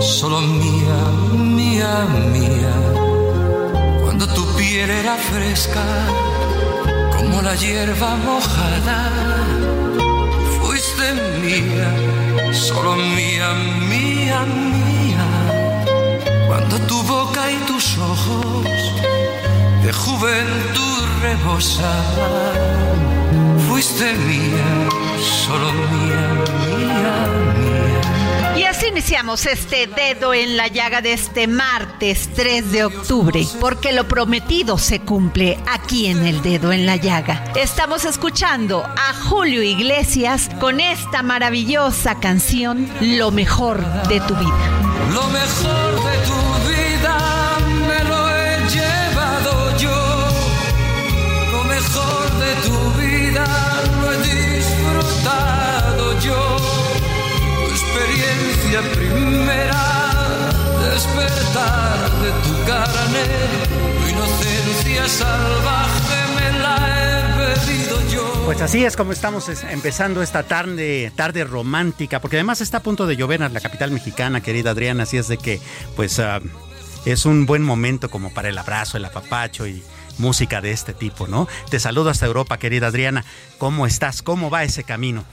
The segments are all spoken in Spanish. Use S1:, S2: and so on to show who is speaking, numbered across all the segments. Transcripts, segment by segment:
S1: solo mía, mía, mía. Cuando tu piel era fresca, como la hierba mojada. Fuiste mía, solo mía, mía, mía. Cuando tu boca y tus ojos de juventud rebosaban. Fuiste mía, solo mía, mía, mía.
S2: Y así iniciamos este dedo en la llaga de este martes 3 de octubre, porque lo prometido se cumple aquí en el dedo en la llaga. Estamos escuchando a Julio Iglesias con esta maravillosa canción, Lo mejor de tu vida.
S1: Lo mejor de tu vida me lo he llevado yo. Lo mejor de tu vida lo he disfrutado yo. Experiencia primera, despertar de tu carne. Tu inocencia salvaje me la he bebido yo.
S3: Pues así es como estamos es- empezando esta tarde, tarde romántica, porque además está a punto de llover en la capital mexicana, querida Adriana, así es de que, pues, ah, es un buen momento como para el abrazo, el apapacho y música de este tipo, ¿no? Te saludo hasta Europa, querida Adriana. ¿Cómo estás? ¿Cómo va ese camino?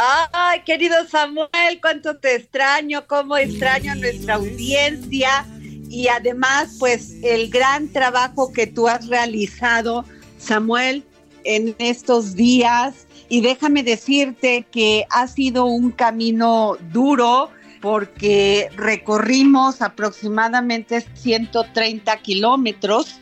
S4: Ay, querido Samuel, cuánto te extraño, cómo extraño a nuestra audiencia y además, pues, el gran trabajo que tú has realizado, Samuel, en estos días. Y déjame decirte que ha sido un camino duro porque recorrimos aproximadamente 130 kilómetros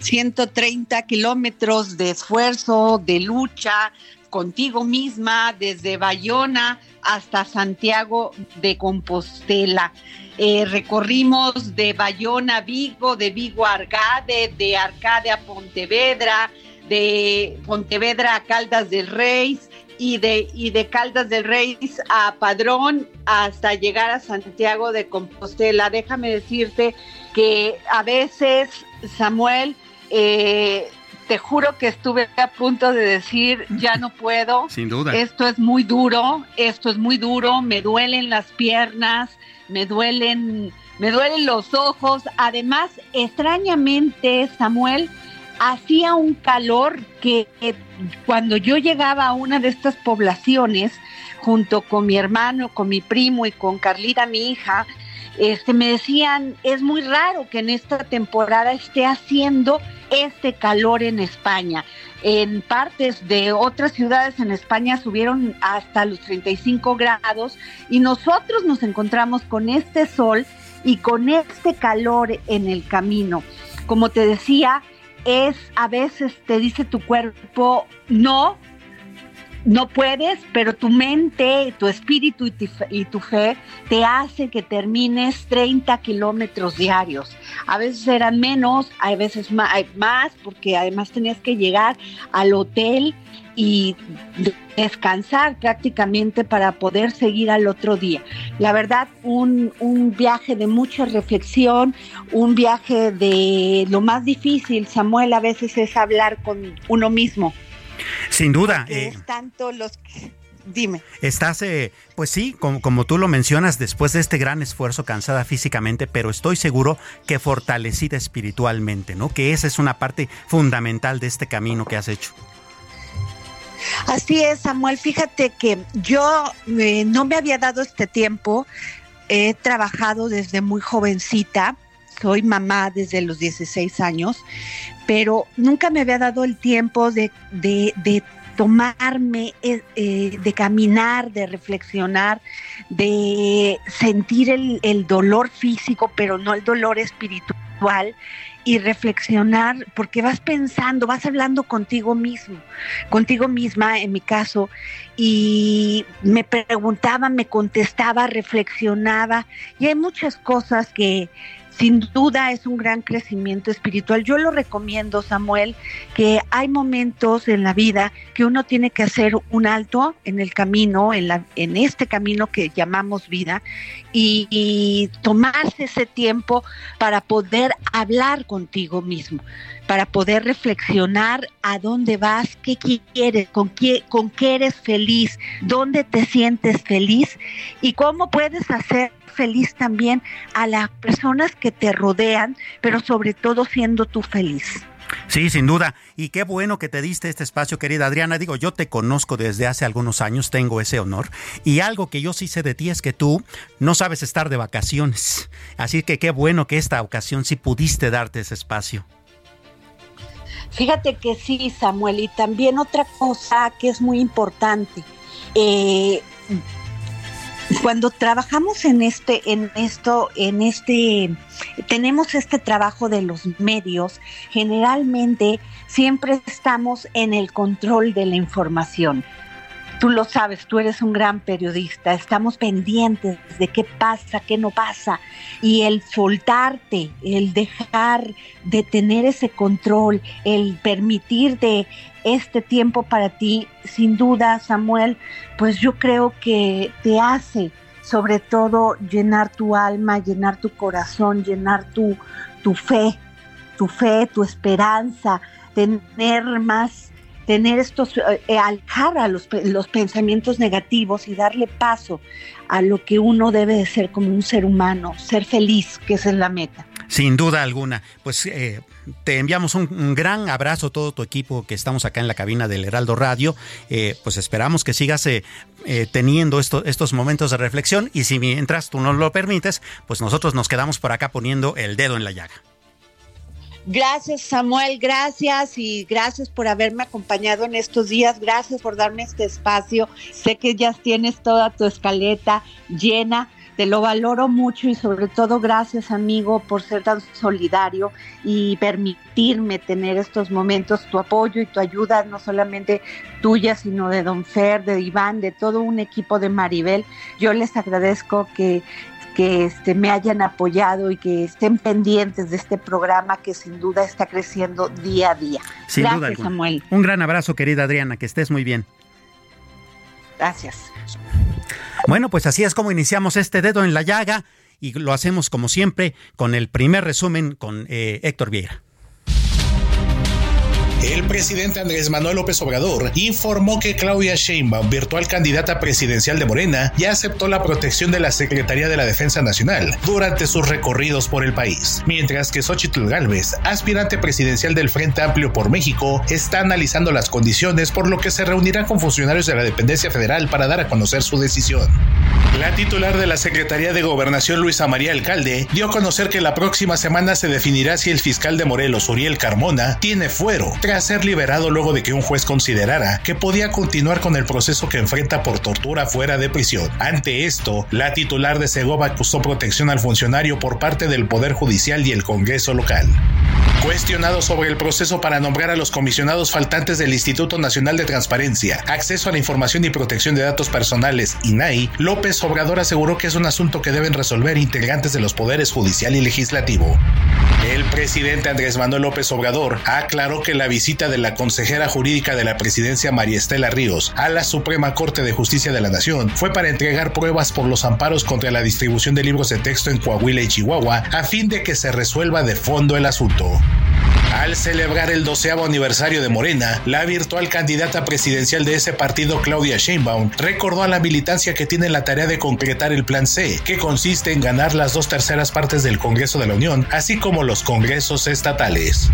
S4: 130 kilómetros de esfuerzo, de lucha contigo misma, desde Bayona hasta Santiago de Compostela. Eh, recorrimos de Bayona a Vigo, de Vigo a Arcade, de Arcade a Pontevedra, de Pontevedra a Caldas del Rey y de, y de Caldas del Rey a Padrón hasta llegar a Santiago de Compostela. Déjame decirte que a veces, Samuel, eh, te juro que estuve a punto de decir, ya no puedo.
S3: Sin duda.
S4: Esto es muy duro, esto es muy duro, me duelen las piernas, me duelen, me duelen los ojos. Además, extrañamente, Samuel, hacía un calor que eh, cuando yo llegaba a una de estas poblaciones, junto con mi hermano, con mi primo y con Carlita, mi hija, este, me decían, es muy raro que en esta temporada esté haciendo este calor en España. En partes de otras ciudades en España subieron hasta los 35 grados y nosotros nos encontramos con este sol y con este calor en el camino. Como te decía, es a veces te dice tu cuerpo no, no puedes, pero tu mente, tu espíritu y tu, fe te hace que termines 30 kilómetros diarios. A veces eran menos, a veces más, porque además tenías que llegar al hotel y descansar prácticamente para poder seguir al otro día. La verdad, un, un, viaje de mucha reflexión, un viaje de lo más difícil, Samuel, a veces es hablar con uno mismo.
S3: Sin duda.
S4: Eh, es tanto los Dime.
S3: Estás, eh, pues sí, como, como, tú lo mencionas, después de este gran esfuerzo, cansada físicamente, pero estoy seguro que fortalecida espiritualmente, ¿no? Que esa es una parte fundamental de este camino que has hecho.
S4: Así es, Samuel. Fíjate que yo eh, no me había dado este tiempo. He trabajado desde muy jovencita. Soy mamá desde los 16 años, pero nunca me había dado el tiempo de, tomarme, eh, eh, de caminar, de reflexionar, de sentir el, el, dolor físico, pero no el dolor espiritual, y reflexionar, porque vas pensando, vas hablando contigo mismo, contigo misma en mi caso, y me preguntaba, me contestaba, reflexionaba, y hay muchas cosas que sin duda es un gran crecimiento espiritual. Yo lo recomiendo, Samuel, que hay momentos en la vida que uno tiene que hacer un alto en el camino, en, la, en este camino que llamamos vida, y, tomarse ese tiempo para poder hablar contigo mismo para poder reflexionar a dónde vas, qué quieres, con qué, con qué eres feliz, dónde te sientes feliz y cómo puedes hacer feliz también a las personas que te rodean, pero sobre todo siendo tú feliz.
S3: Sí, sin duda. Y qué bueno que te diste este espacio, querida Adriana. Digo, yo te conozco desde hace algunos años, tengo ese honor. Y algo que yo sí sé de ti es que tú no sabes estar de vacaciones. Así que qué bueno que esta ocasión sí pudiste darte ese espacio.
S4: Fíjate que sí, Samuel. Y también otra cosa que es muy importante. Eh, cuando trabajamos en este, en esto, en este, tenemos este trabajo de los medios, generalmente siempre estamos en el control de la información. Tú lo sabes, tú eres un gran periodista, estamos pendientes de qué pasa, qué no pasa, y el soltarte, el dejar de tener ese control, el permitirte este tiempo para ti, sin duda, Samuel, pues yo creo que te hace sobre todo llenar tu alma, llenar tu corazón, llenar tu, tu fe, tu fe, tu esperanza, tener más, tener estos, eh, alejar a los, los pensamientos negativos y darle paso a lo que uno debe de ser como un ser humano, ser feliz, que esa es la meta.
S3: Sin duda alguna. Pues eh, te enviamos un, gran abrazo a todo tu equipo que estamos acá en la cabina del Heraldo Radio. Eh, pues esperamos que sigas eh, teniendo estos momentos de reflexión y si mientras tú nos lo permites, pues nosotros nos quedamos por acá poniendo el dedo en la llaga.
S4: Gracias Samuel, gracias y gracias por haberme acompañado en estos días, gracias por darme este espacio. Sé que ya tienes toda tu escaleta llena te lo valoro mucho y sobre todo gracias amigo por ser tan solidario y permitirme tener estos momentos, tu apoyo y tu ayuda, no solamente tuya, sino de Don Fer, de Iván, de todo un equipo de Maribel. Yo les agradezco que que este, me hayan apoyado y que estén pendientes de este programa que sin duda está creciendo día a día.
S3: Sin Gracias, Samuel. Un gran abrazo, querida Adriana, que estés muy bien.
S4: Gracias.
S3: Bueno, pues así es como iniciamos este dedo en la llaga y lo hacemos como siempre con el primer resumen con eh, Héctor Vieira.
S5: El presidente Andrés Manuel López Obrador informó que Claudia Sheinbaum, virtual candidata presidencial de Morena, ya aceptó la protección de la Secretaría de la Defensa Nacional durante sus recorridos por el país, mientras que Xochitl Gálvez, aspirante presidencial del Frente Amplio por México, está analizando las condiciones por lo que se reunirá con funcionarios de la dependencia federal para dar a conocer su decisión. La titular de la Secretaría de Gobernación, Luisa María Alcalde, dio a conocer que la próxima semana se definirá si el fiscal de Morelos, Uriel Carmona, tiene fuero ser liberado luego de que un juez considerara que podía continuar con el proceso que enfrenta por tortura fuera de prisión. Ante esto, la titular de Segova acusó protección al funcionario por parte del Poder Judicial y el Congreso local. Cuestionado sobre el proceso para nombrar a los comisionados faltantes del Instituto Nacional de Transparencia, Acceso a la Información y Protección de Datos Personales, INAI, López Obrador aseguró que es un asunto que deben resolver integrantes de los poderes judicial y legislativo. El presidente Andrés Manuel López Obrador aclaró que la visita de la consejera jurídica de la presidencia María Estela Ríos a la Suprema Corte de Justicia de la Nación fue para entregar pruebas por los amparos contra la distribución de libros de texto en Coahuila y Chihuahua a fin de que se resuelva de fondo el asunto. Al celebrar el doceavo aniversario de Morena, la virtual candidata presidencial de ese partido, Claudia Sheinbaum, recordó a la militancia que tiene la tarea de concretar el Plan C, que consiste en ganar las dos terceras partes del Congreso de la Unión, así como los congresos estatales.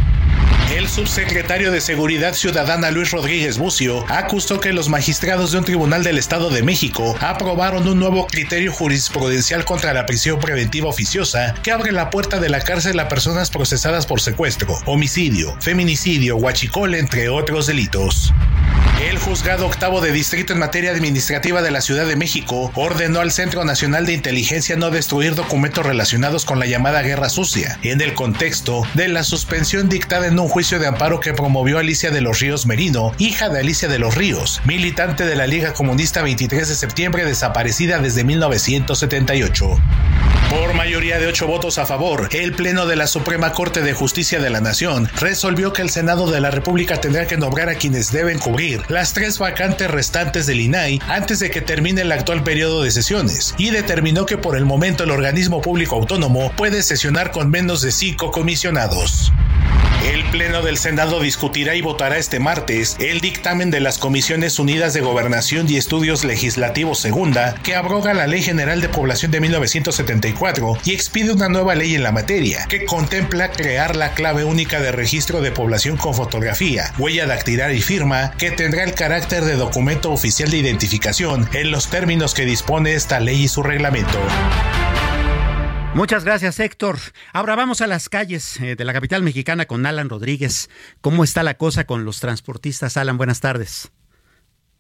S5: El subsecretario de Seguridad Ciudadana Luis Rodríguez Bucio acusó que los magistrados de un tribunal del Estado de México aprobaron un nuevo criterio jurisprudencial contra la prisión preventiva oficiosa que abre la puerta de la cárcel a personas procesadas por secuestro, homicidio, feminicidio, huachicol, entre otros delitos. El juzgado octavo de distrito en materia administrativa de la Ciudad de México ordenó al Centro Nacional de Inteligencia no destruir documentos relacionados con la llamada Guerra Sucia, en el contexto de la suspensión dictada en un juicio de amparo que promovió Alicia de los Ríos Merino, hija de Alicia de los Ríos, militante de la Liga Comunista 23 de septiembre desaparecida desde 1978. Por mayoría de ocho votos a favor, el Pleno de la Suprema Corte de Justicia de la Nación resolvió que el Senado de la República tendrá que nombrar a quienes deben cubrir las tres vacantes restantes del INAI antes de que termine el actual periodo de sesiones y determinó que por el momento el organismo público autónomo puede sesionar con menos de cinco comisionados. El Pleno del Senado discutirá y votará este martes el dictamen de las Comisiones Unidas de Gobernación y Estudios Legislativos Segunda, que abroga la Ley General de Población de 1974 y expide una nueva ley en la materia, que contempla crear la clave única de registro de población con fotografía, huella dactilar y firma, que tendrá el carácter de documento oficial de identificación en los términos que dispone esta ley y su reglamento.
S3: Muchas gracias, Héctor. Ahora vamos a las calles eh, de la capital mexicana con Alan Rodríguez. ¿Cómo está la cosa con los transportistas? Alan, buenas tardes.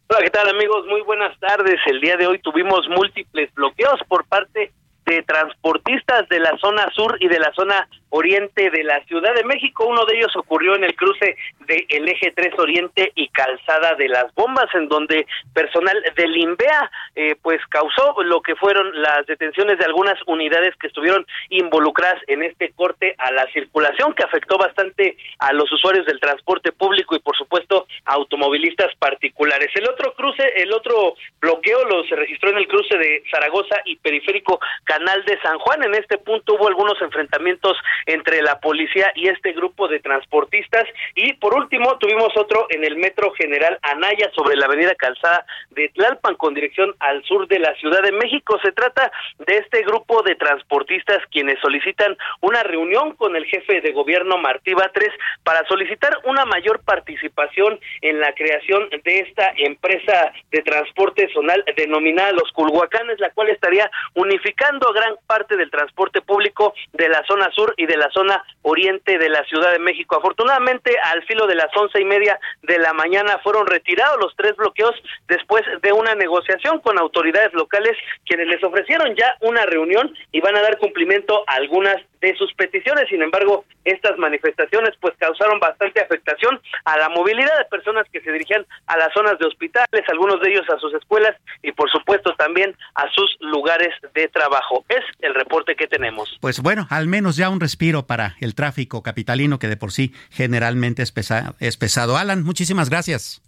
S6: Hola, ¿qué tal amigos? Muy buenas tardes. El día de hoy tuvimos múltiples bloqueos por parte de transportistas de la zona sur y de la zona oriente de la Ciudad de México. Uno de ellos ocurrió en el cruce del eje 3 Oriente y Calzada de las Bombas, en donde personal del INVEA eh, pues causó lo que fueron las detenciones de algunas unidades que estuvieron involucradas en este corte a la circulación que afectó bastante a los usuarios del transporte público y por supuesto a automovilistas particulares. El otro cruce, el otro bloqueo lo se registró en el cruce de Zaragoza y Periférico Canal de San Juan. En este punto hubo algunos enfrentamientos entre la policía y este grupo de transportistas. Y por último, tuvimos otro en el Metro General Anaya sobre la avenida Calzada de Tlalpan con dirección al sur de la Ciudad de México. Se trata de este grupo de transportistas quienes solicitan una reunión con el jefe de gobierno Martí Batres para solicitar una mayor participación en la creación de esta empresa de transporte zonal denominada Los Culhuacanes, la cual estaría unificando gran parte del transporte público de la zona sur y de la zona oriente de la Ciudad de México. Afortunadamente, al filo de las once y media de la mañana fueron retirados los tres bloqueos después de una negociación con autoridades locales, quienes les ofrecieron ya una reunión y van a dar cumplimiento a algunas de sus peticiones. Sin embargo, estas manifestaciones pues causaron bastante afectación a la movilidad de personas que se dirigían a las zonas de hospitales, algunos de ellos a sus escuelas y por supuesto también a sus lugares de trabajo. Es el reporte que tenemos.
S3: Pues bueno, al menos ya un respiro para el tráfico capitalino que de por sí generalmente es, es pesado. Alan, muchísimas gracias.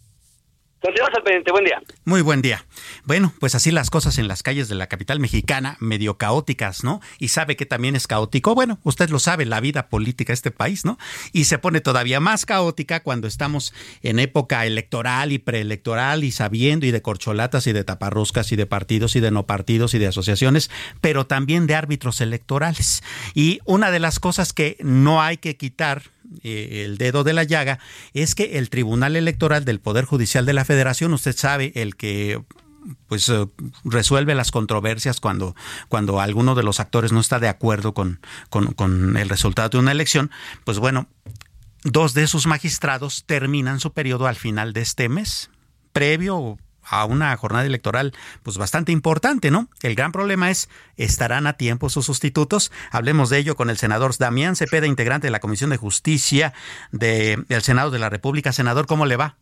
S6: Continuamos pendiente, buen día.
S3: Muy buen día. Bueno, pues así las cosas en las calles de la capital mexicana, medio caóticas, ¿no? Y sabe que también es caótico. Bueno, usted lo sabe, la vida política de este país, ¿no? Y se pone todavía más caótica cuando estamos en época electoral y preelectoral y sabiendo y de corcholatas y de taparroscas y de partidos y de no partidos y de asociaciones, pero también de árbitros electorales. Y una de las cosas que no hay que quitar eh, el dedo de la llaga es que el Tribunal Electoral del Poder Judicial de la Federación, usted sabe, el que pues eh, resuelve las controversias cuando, cuando alguno de los actores no está de acuerdo con, con, el resultado de una elección, pues bueno, dos de sus magistrados terminan su periodo al final de este mes, previo a una jornada electoral pues bastante importante, ¿no? El gran problema es, ¿estarán a tiempo sus sustitutos? Hablemos de ello con el senador Damián Cepeda, integrante de la Comisión de Justicia del Senado de la República. Senador, ¿cómo le va?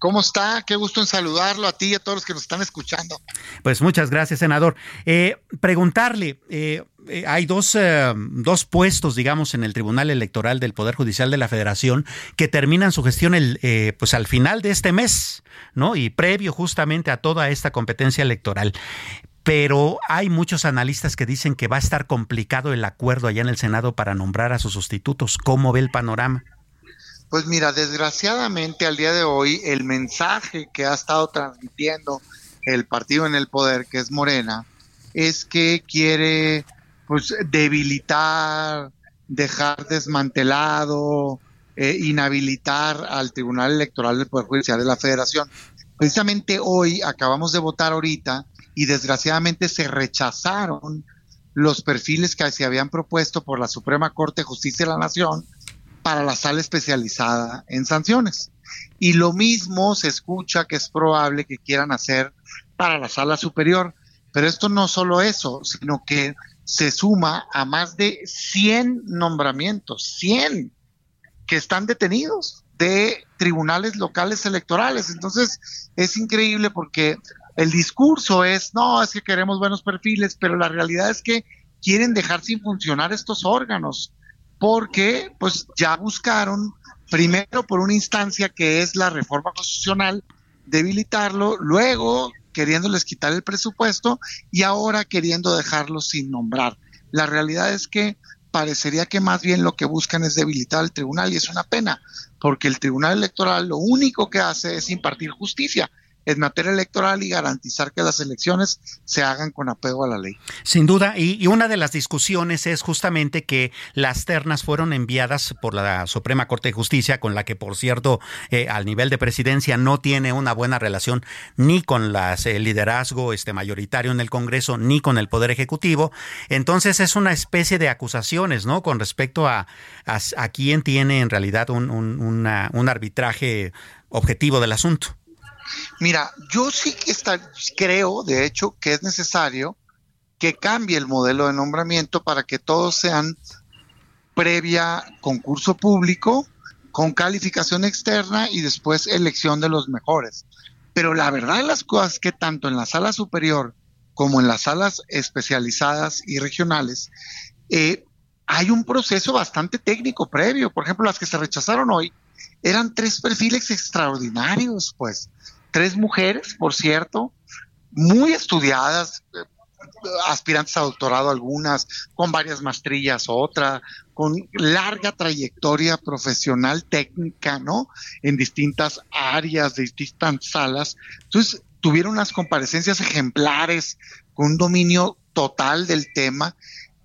S7: ¿Cómo está? Qué gusto en saludarlo a ti y a todos los que nos están escuchando.
S3: Pues muchas gracias, senador. Eh, preguntarle, eh, eh, hay dos, dos, puestos, digamos, en el Tribunal Electoral del Poder Judicial de la Federación que terminan su gestión el, pues al final de este mes, ¿no? Y previo justamente a toda esta competencia electoral pero hay muchos analistas que dicen que va a estar complicado el acuerdo allá en el Senado para nombrar a sus sustitutos. ¿Cómo ve el panorama?
S7: Pues mira, desgraciadamente al día de hoy el mensaje que ha estado transmitiendo el partido en el poder, que es Morena, es que quiere pues debilitar, dejar desmantelado, eh, inhabilitar al Tribunal Electoral del Poder Judicial de la Federación. Precisamente hoy acabamos de votar ahorita y desgraciadamente se rechazaron los perfiles que se habían propuesto por la Suprema Corte de Justicia de la Nación para la sala especializada en sanciones. Y lo mismo se escucha que es probable que quieran hacer para la sala superior. Pero esto no solo eso, sino que se suma a más de 100 nombramientos, 100 que están detenidos de tribunales locales electorales. Entonces, es increíble porque el discurso es, no, es que queremos buenos perfiles, pero la realidad es que quieren dejar sin funcionar estos órganos porque pues ya buscaron primero por una instancia que es la reforma constitucional debilitarlo, luego queriéndoles quitar el presupuesto y ahora queriendo dejarlo sin nombrar. La realidad es que parecería que más bien lo que buscan es debilitar al tribunal y es una pena, porque el tribunal electoral lo único que hace es impartir justicia en materia electoral y garantizar que las elecciones se hagan con apego a la ley.
S3: Sin duda, y, una de las discusiones es justamente que las ternas fueron enviadas por la Suprema Corte de Justicia, con la que, por cierto, eh, al nivel de presidencia no tiene una buena relación ni con las, el liderazgo este, mayoritario en el Congreso, ni con el Poder Ejecutivo. Entonces es una especie de acusaciones, ¿no? Con respecto a, a, quién tiene en realidad un, un arbitraje objetivo del asunto.
S7: Mira, yo sí que creo, de hecho, que es necesario que cambie el modelo de nombramiento para que todos sean previa concurso público, con calificación externa y después elección de los mejores. Pero la verdad de las cosas es que tanto en la sala superior como en las salas especializadas y regionales, eh, hay un proceso bastante técnico previo. Por ejemplo, las que se rechazaron hoy eran tres perfiles extraordinarios, pues tres mujeres, por cierto, muy estudiadas, aspirantes a doctorado algunas, con varias maestrías otra, con larga trayectoria profesional técnica, ¿no? En distintas áreas, de distintas salas. Entonces, tuvieron unas comparecencias ejemplares, con un dominio total del tema,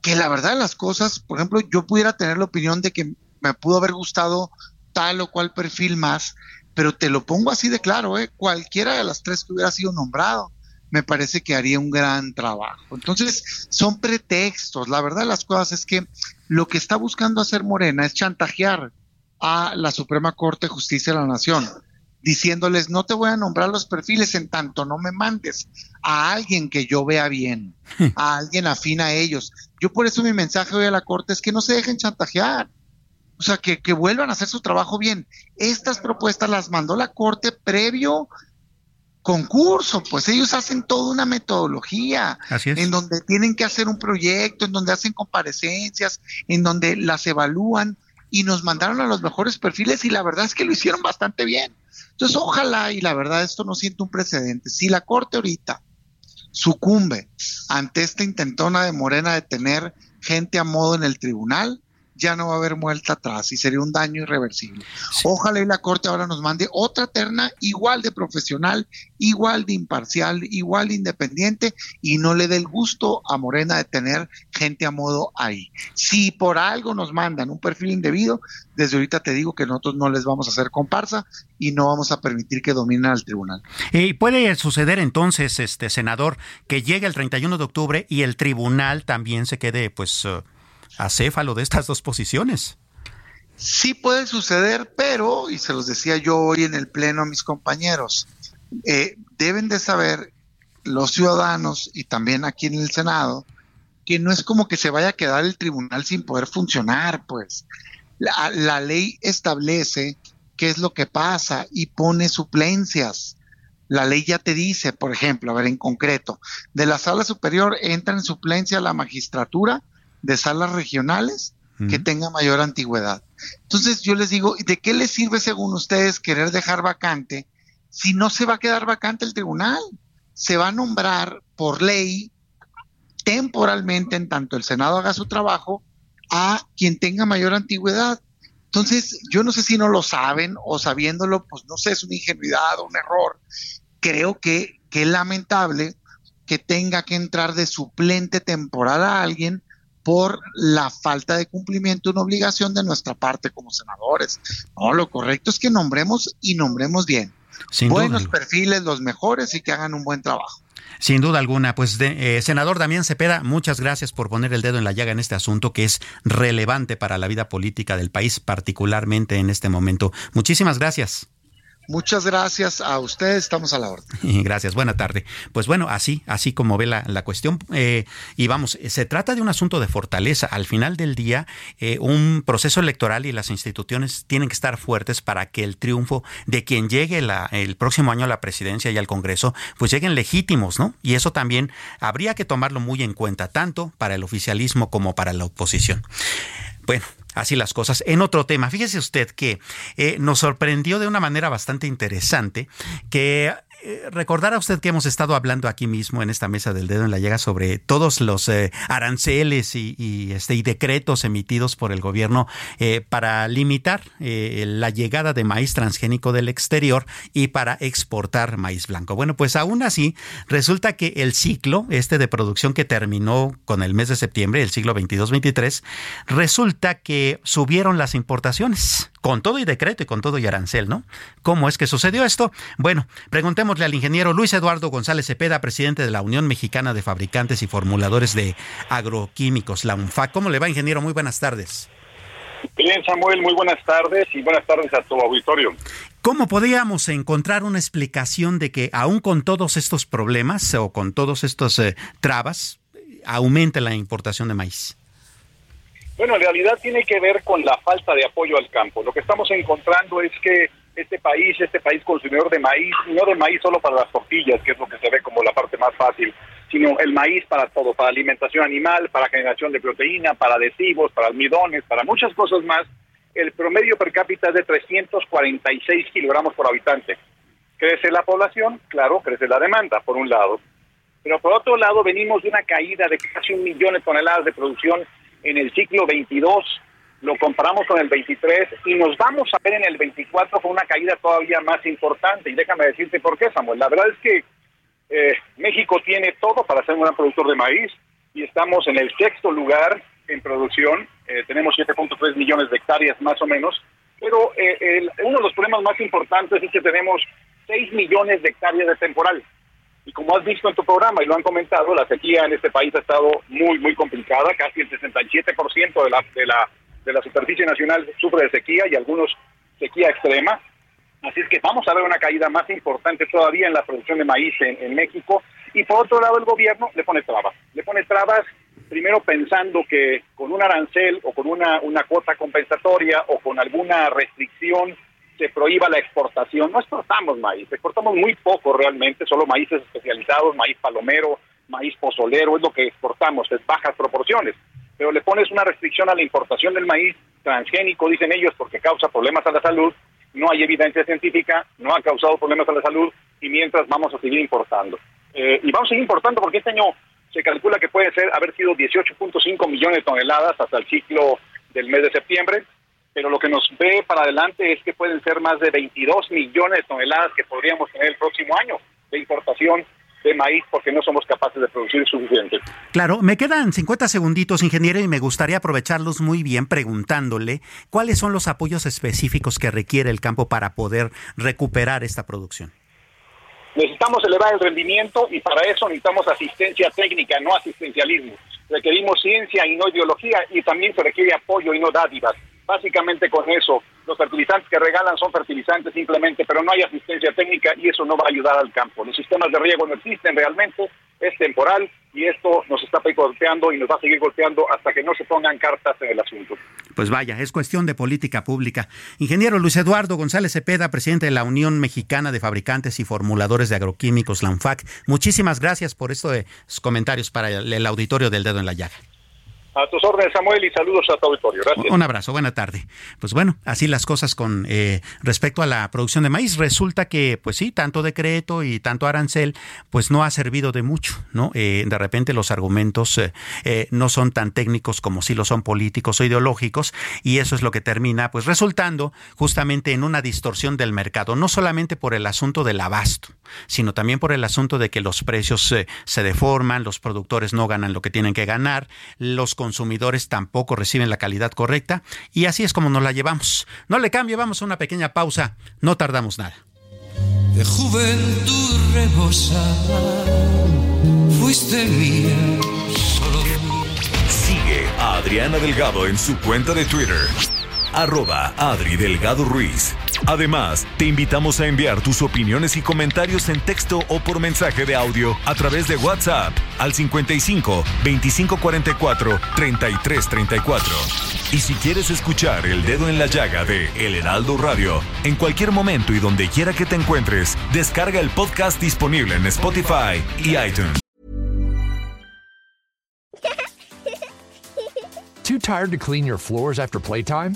S7: que la verdad de las cosas, por ejemplo, yo pudiera tener la opinión de que me pudo haber gustado tal o cual perfil más, pero te lo pongo así de claro, ¿eh? cualquiera de las tres que hubiera sido nombrado, me parece que haría un gran trabajo. Entonces, son pretextos. La verdad de las cosas es que lo que está buscando hacer Morena es chantajear a la Suprema Corte de Justicia de la Nación, diciéndoles, no te voy a nombrar los perfiles en tanto no me mandes a alguien que yo vea bien, a alguien afín a ellos. Yo por eso mi mensaje hoy a la Corte es que no se dejen chantajear o sea, que, vuelvan a hacer su trabajo bien. Estas propuestas las mandó la Corte previo concurso, pues ellos hacen toda una metodología en donde tienen que hacer un proyecto, en donde hacen comparecencias, en donde las evalúan y nos mandaron a los mejores perfiles y la verdad es que lo hicieron bastante bien. Entonces, ojalá y la verdad esto no siente un precedente. Si la Corte ahorita sucumbe ante esta intentona de Morena de tener gente a modo en el tribunal, ya no va a haber vuelta atrás y sería un daño irreversible. Ojalá y la Corte ahora nos mande otra terna igual de profesional, igual de imparcial, igual de independiente y no le dé el gusto a Morena de tener gente a modo ahí. Si por algo nos mandan un perfil indebido, desde ahorita te digo que nosotros no les vamos a hacer comparsa y no vamos a permitir que dominen al tribunal.
S3: Y puede suceder entonces, este senador, que llegue el 31 de octubre y el tribunal también se quede pues... Uh, acéfalo de estas dos posiciones.
S7: Sí puede suceder, pero, y se los decía yo hoy en el Pleno a mis compañeros, eh, deben de saber los ciudadanos y también aquí en el Senado que no es como que se vaya a quedar el tribunal sin poder funcionar, pues. La, la ley establece qué es lo que pasa y pone suplencias. La ley ya te dice, por ejemplo, a ver, en concreto, de la sala superior entra en suplencia la magistratura de salas regionales que tenga mayor antigüedad. Entonces yo les digo, ¿de qué les sirve según ustedes querer dejar vacante si no se va a quedar vacante el tribunal? Se va a nombrar por ley temporalmente, en tanto el Senado haga su trabajo, a quien tenga mayor antigüedad. Entonces, yo no sé si no lo saben o sabiéndolo, pues no sé, es una ingenuidad o un error. Creo que, que es lamentable que tenga que entrar de suplente temporal a alguien por la falta de cumplimiento de una obligación de nuestra parte como senadores. No, lo correcto es que nombremos y nombremos bien. Buenos perfiles, los mejores y que hagan un buen trabajo.
S3: Sin duda alguna, pues de, eh, senador Damián Cepeda, muchas gracias por poner el dedo en la llaga en este asunto que es relevante para la vida política del país, particularmente en este momento. Muchísimas gracias.
S7: Muchas gracias a ustedes, estamos a la orden.
S3: Gracias, buena tarde. Pues bueno, así, así como ve la, la cuestión, eh, y vamos, se trata de un asunto de fortaleza. Al final del día, eh, un proceso electoral y las instituciones tienen que estar fuertes para que el triunfo de quien llegue el próximo año a la presidencia y al Congreso, pues lleguen legítimos, ¿no? Y eso también habría que tomarlo muy en cuenta, tanto para el oficialismo como para la oposición. Bueno, así las cosas. En otro tema, fíjese usted que eh, nos sorprendió de una manera bastante interesante que recordará usted que hemos estado hablando aquí mismo en esta mesa del dedo en la llaga sobre todos los eh, aranceles y, este, y decretos emitidos por el gobierno eh, para limitar la llegada de maíz transgénico del exterior y para exportar maíz blanco. Bueno, pues aún así resulta que el ciclo este de producción que terminó con el mes de septiembre, el siglo 22-23, resulta que subieron las importaciones con todo y decreto y con todo y arancel, ¿no? ¿Cómo es que sucedió esto? Bueno, preguntémosle al ingeniero Luis Eduardo González Cepeda, presidente de la Unión Mexicana de Fabricantes y Formuladores de Agroquímicos, la UNFAC. ¿Cómo le va, ingeniero? Muy buenas tardes.
S8: Bien, Samuel, muy buenas tardes y buenas tardes a tu auditorio.
S3: ¿Cómo podríamos encontrar una explicación de que aún con todos estos problemas o con todos estos eh, trabas, aumente la importación de maíz?
S8: Bueno, en realidad tiene que ver con la falta de apoyo al campo. Lo que estamos encontrando es que este país, este país consumidor de maíz, no de maíz solo para las tortillas, que es lo que se ve como la parte más fácil, sino el maíz para todo, para alimentación animal, para generación de proteína, para adhesivos, para almidones, para muchas cosas más. El promedio per cápita es de 346 kilogramos por habitante. Crece la población, claro, crece la demanda, por un lado. Pero por otro lado, venimos de una caída de casi un millón de toneladas de producción en el ciclo 22, lo comparamos con el 23 y nos vamos a ver en el 24 con una caída todavía más importante. Y déjame decirte por qué, Samuel. La verdad es que eh, México tiene todo para ser un gran productor de maíz y estamos en el sexto lugar en producción. Eh, tenemos 7.3 millones de hectáreas más o menos. Pero eh, uno de los problemas más importantes es que tenemos 6 millones de hectáreas de temporal. Y como has visto en tu programa y lo han comentado, la sequía en este país ha estado muy, muy complicada. Casi el 67% de la, de, la, de la superficie nacional sufre sequía y algunos sequía extrema. Así es que vamos a ver una caída más importante todavía en la producción de maíz en, en México. Y por otro lado, el gobierno le pone trabas. Le pone trabas primero pensando que con un arancel o con una, una cuota compensatoria o con alguna restricción se prohíba la exportación. No exportamos maíz, exportamos muy poco realmente, solo maíces especializados, maíz palomero, maíz pozolero, es lo que exportamos, es bajas proporciones. Pero le pones una restricción a la importación del maíz transgénico, dicen ellos, porque causa problemas a la salud, no hay evidencia científica, no ha causado problemas a la salud y mientras vamos a seguir importando. Eh, y vamos a seguir importando porque este año se calcula que puede ser haber sido 18.5 millones de toneladas hasta el ciclo del mes de septiembre, pero lo que nos ve para adelante es que pueden ser más de 22 millones de toneladas que podríamos tener el próximo año de importación de maíz porque no somos capaces de producir suficiente.
S3: Claro, me quedan 50 segunditos, ingeniero, y me gustaría aprovecharlos muy bien preguntándole cuáles son los apoyos específicos que requiere el campo para poder recuperar esta producción.
S8: Necesitamos elevar el rendimiento y para eso necesitamos asistencia técnica, no asistencialismo. Requerimos ciencia y no ideología y también se requiere apoyo y no dádivas. básicamente con eso. Los fertilizantes que regalan son fertilizantes simplemente, pero no hay asistencia técnica y eso no va a ayudar al campo. Los sistemas de riego no existen realmente, es temporal y esto nos está golpeando y nos va a seguir golpeando hasta que no se pongan cartas en el asunto.
S3: Pues vaya, es cuestión de política pública. Ingeniero Luis Eduardo González Cepeda, presidente de la Unión Mexicana de Fabricantes y Formuladores de Agroquímicos, la UNFAC, muchísimas gracias por estos comentarios para el auditorio del dedo en la llaga.
S8: A tus órdenes, Samuel, y saludos a tu auditorio. Gracias.
S3: Un abrazo, buena tarde. Pues bueno, así las cosas con eh, respecto a la producción de maíz. Resulta que, pues sí, tanto decreto y tanto arancel, pues no ha servido de mucho, ¿no? Eh, de repente los argumentos eh, no son tan técnicos como si lo son políticos o ideológicos, y eso es lo que termina, pues resultando justamente en una distorsión del mercado, no solamente por el asunto del abasto, sino también por el asunto de que los precios se deforman, los productores no ganan lo que tienen que ganar, los consumidores tampoco reciben la calidad correcta y así es como nos la llevamos. No le cambie, vamos a una pequeña pausa, no tardamos nada.
S1: De juventud fuiste mía, solo
S9: Sigue a Adriana Delgado en su cuenta de Twitter, arroba Adri Delgado Ruiz. Además, te invitamos a enviar tus opiniones y comentarios en texto o por mensaje de audio a través de WhatsApp al 55 2544 3334. Y si quieres escuchar El Dedo en la Llaga de El Heraldo Radio, en cualquier momento y donde quiera que te encuentres, descarga el podcast disponible en Spotify y iTunes.
S10: Too tired to clean your floors after playtime?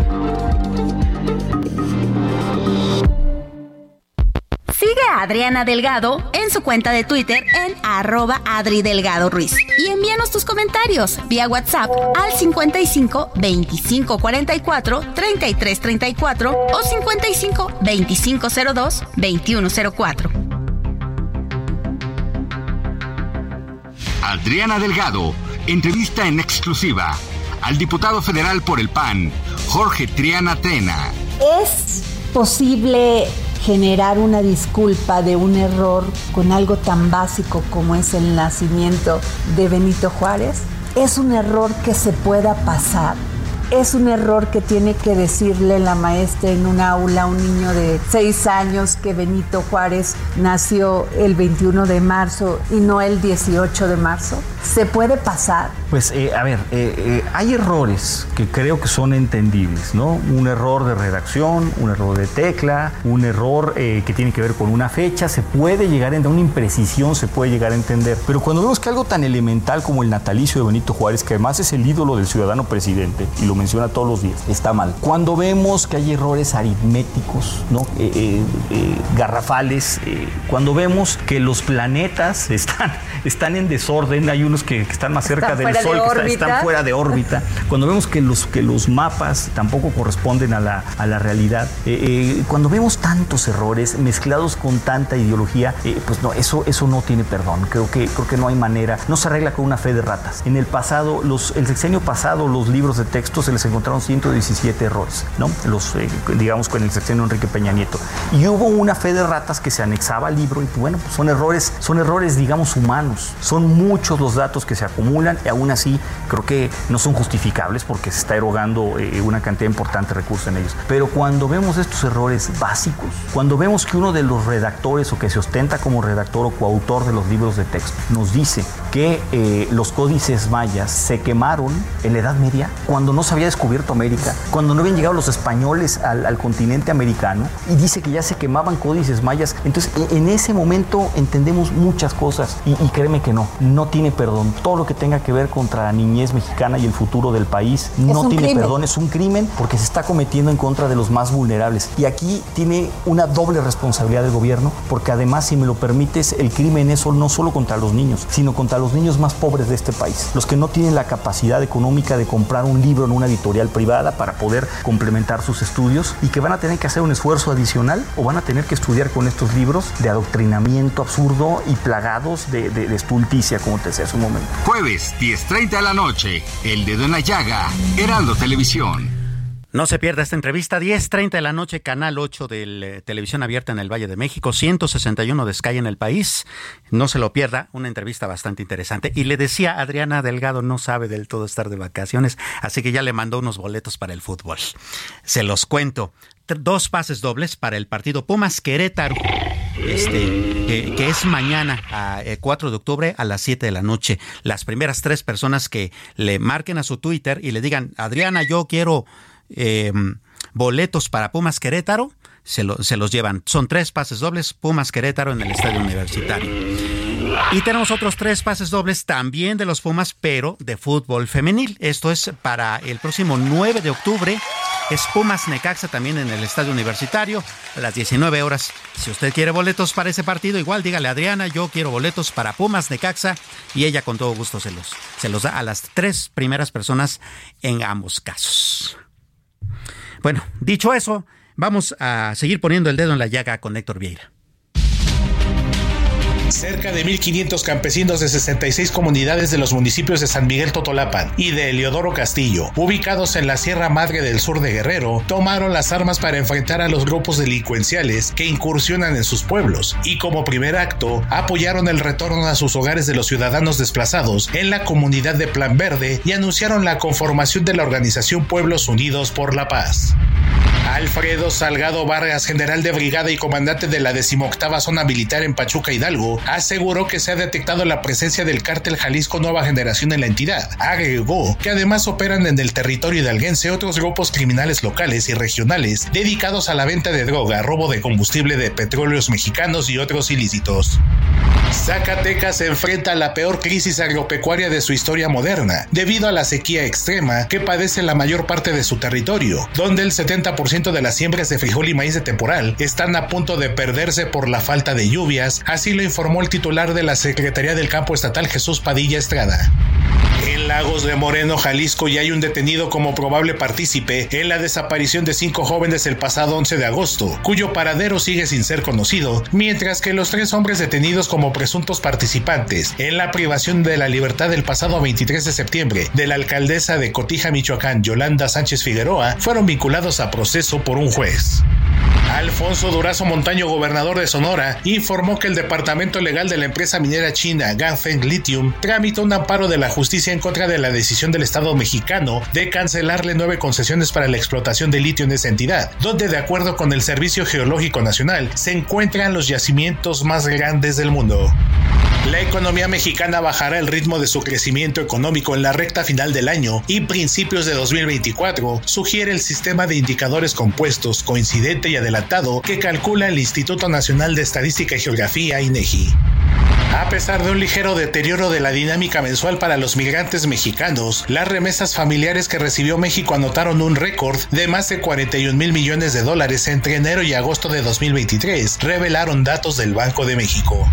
S11: Sigue a Adriana Delgado en su cuenta de Twitter en arroba Adri Delgado Ruiz. Y envíanos tus comentarios vía WhatsApp al 55 25 44 33 34 o 55 25 02 21 04.
S12: Adriana Delgado, entrevista en exclusiva al diputado federal por el PAN, Jorge Triana Tena.
S13: ¿Es posible generar una disculpa de un error con algo tan básico como es el nacimiento de Benito Juárez? Es un error que se pueda pasar es un error que tiene que decirle la maestra en un aula a un niño de 6 años que Benito Juárez nació el 21 de marzo y no el 18 de marzo? ¿Se puede pasar?
S14: Pues eh, a ver, eh, eh, hay errores que creo que son entendibles, ¿no? Un error de redacción, un error de tecla, un error que tiene que ver con una fecha, se puede llegar a una imprecisión, se puede llegar a entender. Pero cuando vemos que algo tan elemental como el natalicio de Benito Juárez, que además es el ídolo del ciudadano presidente, y lo menciona todos los días, está mal. Cuando vemos que hay errores aritméticos, ¿no? Garrafales, cuando vemos que los planetas están, están en desorden, hay unos que, están más cerca del Sol, que están, fuera de órbita, cuando vemos que los, que los mapas tampoco corresponden a la, a la realidad, cuando vemos tantos errores mezclados con tanta ideología, pues no, eso, eso no tiene perdón. Creo que, creo que no hay manera, no se arregla con una fe de ratas. En el pasado, los, el sexenio pasado, los libros de texto se les encontraron 117 errores, ¿no? Los, eh, digamos, con el sexenio Enrique Peña Nieto. Y hubo una fe de ratas que se anexaba al libro y bueno, pues son errores, son errores, digamos, humanos. Son muchos los datos que se acumulan y aún así creo que no son justificables porque se está erogando eh, una cantidad importante de recursos en ellos. Pero cuando vemos estos errores básicos, cuando vemos que uno de los redactores o que se ostenta como redactor o coautor de los libros de texto nos dice que eh, los códices mayas se quemaron en la Edad Media, cuando no se había descubierto América, cuando no habían llegado los españoles al, continente americano, y dice que ya se quemaban códices mayas. Entonces, e, en ese momento entendemos muchas cosas, y, y créeme que no, no tiene perdón. Todo lo que tenga que ver contra la niñez mexicana y el futuro del país no tiene perdón, es un crimen porque se está cometiendo en contra de los más vulnerables. Y aquí tiene una doble responsabilidad del gobierno, porque además, si me lo permites, el crimen es no solo contra los niños, sino contra los niños más pobres de este país, los que no tienen la capacidad económica de comprar un libro en una editorial privada para poder complementar sus estudios y que van a tener que hacer un esfuerzo adicional o van a tener que estudiar con estos libros de adoctrinamiento absurdo y plagados de, de, de estulticia, como te decía momento.
S12: Jueves, 10.30 de la noche, El Dedo en la Llaga, Heraldo Televisión.
S3: No se pierda esta entrevista, 10.30 de la noche, Canal 8 de eh, Televisión Abierta en el Valle de México, 161 de Sky en el país. No se lo pierda, una entrevista bastante interesante. Y le decía, Adriana Delgado no sabe del todo estar de vacaciones, así que ya le mandó unos boletos para el fútbol. Se los cuento. Dos pases dobles para el partido Pumas Querétaro. Este, que, es mañana, a, 4 eh, de octubre a las 7 de la noche. Las primeras tres personas que le marquen a su Twitter y le digan, Adriana, yo quiero Em, boletos para Pumas Querétaro, se, se, los llevan. Son tres pases dobles, Pumas Querétaro en el Estadio Universitario. Y tenemos otros tres pases dobles también de los Pumas, pero de fútbol femenil. Esto es para el próximo 9 de octubre. Es Pumas Necaxa también en el Estadio Universitario a las 19 horas. Si usted quiere boletos para ese partido, igual dígale a Adriana, yo quiero boletos para Pumas Necaxa y ella con todo gusto se los, se los da a las tres primeras personas en ambos casos. Bueno, dicho eso, vamos a seguir poniendo el dedo en la llaga con Héctor Vieira.
S5: Cerca de 1.500 campesinos de 66 comunidades de los municipios de San Miguel Totolapan y de Eliodoro Castillo, ubicados en la Sierra Madre del sur de Guerrero, tomaron las armas para enfrentar a los grupos delincuenciales que incursionan en sus pueblos y como primer acto apoyaron el retorno a sus hogares de los ciudadanos desplazados en la comunidad de Plan Verde y anunciaron la conformación de la organización Pueblos Unidos por la Paz. Alfredo Salgado Vargas, general de brigada y comandante de la decimoctava zona militar en Pachuca Hidalgo, aseguró que se ha detectado la presencia del cártel Jalisco Nueva Generación en la entidad. Agregó que además operan en el territorio hidalguense otros grupos criminales locales y regionales dedicados a la venta de droga, robo de combustible de petróleos mexicanos y otros ilícitos. Zacatecas se enfrenta a la peor crisis agropecuaria de su historia moderna, debido a la sequía extrema que padece la mayor parte de su territorio, donde el 70% de las siembras de frijol y maíz de temporal están a punto de perderse por la falta de lluvias, así lo informó el titular de la Secretaría del Campo Estatal Jesús Padilla Estrada. En Lagos de Moreno, Jalisco, ya hay un detenido como probable partícipe en la desaparición de cinco jóvenes el pasado 11 de agosto, cuyo paradero sigue sin ser conocido, mientras que los tres hombres detenidos como presuntos participantes en la privación de la libertad el pasado 23 de septiembre de la alcaldesa de Cotija, Michoacán, Yolanda Sánchez Figueroa, fueron vinculados a proceso por un juez. Alfonso Durazo Montaño, gobernador de Sonora, informó que el Departamento Legal de la empresa minera china Ganfeng Lithium tramitó un amparo de la justicia en contra de la decisión del Estado mexicano de cancelarle nueve concesiones para la explotación de litio en esa entidad, donde de acuerdo con el Servicio Geológico Nacional se encuentran los yacimientos más grandes del mundo. La economía mexicana bajará el ritmo de su crecimiento económico en la recta final del año y principios de 2024, sugiere el sistema de indicadores compuestos coincidente y adelantado que calcula el Instituto Nacional de Estadística y Geografía INEGI. A pesar de un ligero deterioro de la dinámica mensual para los migrantes mexicanos, las remesas familiares que recibió México anotaron un récord de más de 41 mil millones de dólares entre enero y agosto de 2023, revelaron datos del Banco de México.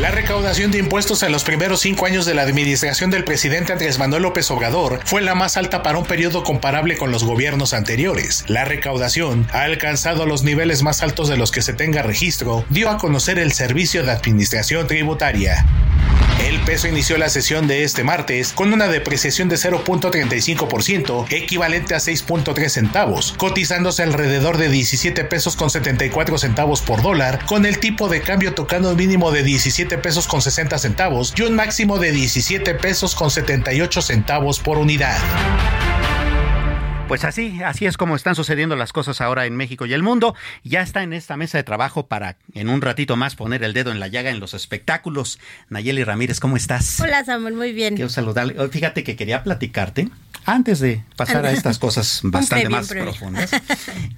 S5: La recaudación de impuestos en los primeros cinco años de la administración del presidente Andrés Manuel López Obrador fue la más alta para un periodo comparable con los gobiernos anteriores. La recaudación ha alcanzado los niveles más altos de los que se tenga registro, dio a conocer el Servicio de Administración Tributaria. El peso inició la sesión de este martes con una depreciación de 0.35%, equivalente a 6.3 centavos, cotizándose alrededor de 17 pesos con 74 centavos por dólar, con el tipo de cambio tocando un mínimo de 17 pesos con 60 centavos y un máximo de 17 pesos con 78 centavos por unidad.
S3: Pues así, así es como están sucediendo las cosas ahora en México y el mundo. Ya está en esta mesa de trabajo para en un ratito más poner el dedo en la llaga en los espectáculos. Nayeli Ramírez, ¿cómo estás?
S15: Hola Samuel, muy bien.
S3: Quiero saludarle. Fíjate que quería platicarte Antes de pasar a estas cosas bastante más profundas,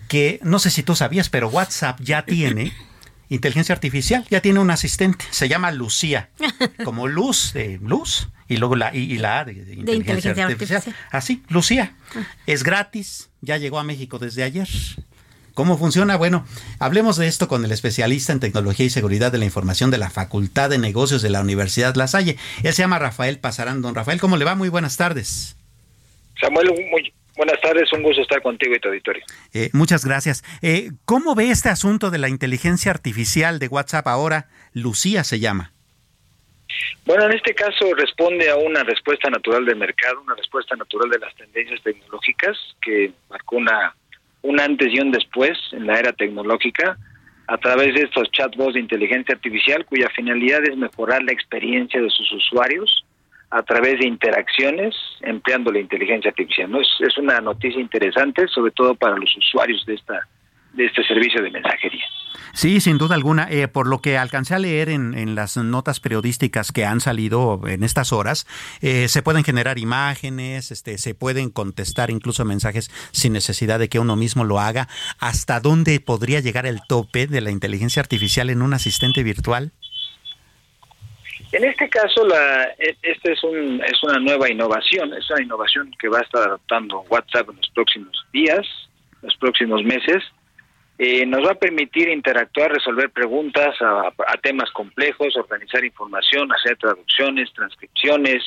S3: que no sé si tú sabías, pero WhatsApp ya tiene inteligencia artificial, ya tiene un asistente, se llama Lucía, como luz de luz y luego la y, la A de, inteligencia, artificial. Así, Lucía. Es gratis, ya llegó a México desde ayer. ¿Cómo funciona? Bueno, hablemos de esto con el especialista en tecnología y seguridad de la información de la Facultad de Negocios de la Universidad La Salle. Él se llama Rafael Pasarán. Don Rafael, ¿cómo le va? Muy buenas tardes.
S15: Samuel, muy buenas tardes, un gusto estar contigo y tu auditorio.
S3: Eh, muchas gracias. Eh, ¿Cómo ve este asunto de la inteligencia artificial de WhatsApp ahora? Lucía se llama.
S15: Bueno, en este caso responde a una respuesta natural del mercado, una respuesta natural de las tendencias tecnológicas que marcó una un antes y un después en la era tecnológica a través de estos chatbots de inteligencia artificial cuya finalidad es mejorar la experiencia de sus usuarios a través de interacciones empleando la inteligencia artificial. ¿no? Es, una noticia interesante, sobre todo para los usuarios de esta de este servicio de mensajería.
S3: Sí, sin duda alguna. Eh, por lo que alcancé a leer en, las notas periodísticas que han salido en estas horas, eh, se pueden generar imágenes, este, se pueden contestar incluso mensajes sin necesidad de que uno mismo lo haga. ¿Hasta dónde podría llegar el tope de la inteligencia artificial en un asistente virtual?
S15: En este caso, la, e, esta es, un, es una nueva innovación, es una innovación que va a estar adoptando WhatsApp en los próximos días, los próximos meses eh, nos va a permitir interactuar, resolver preguntas a, temas complejos, organizar información, hacer traducciones, transcripciones,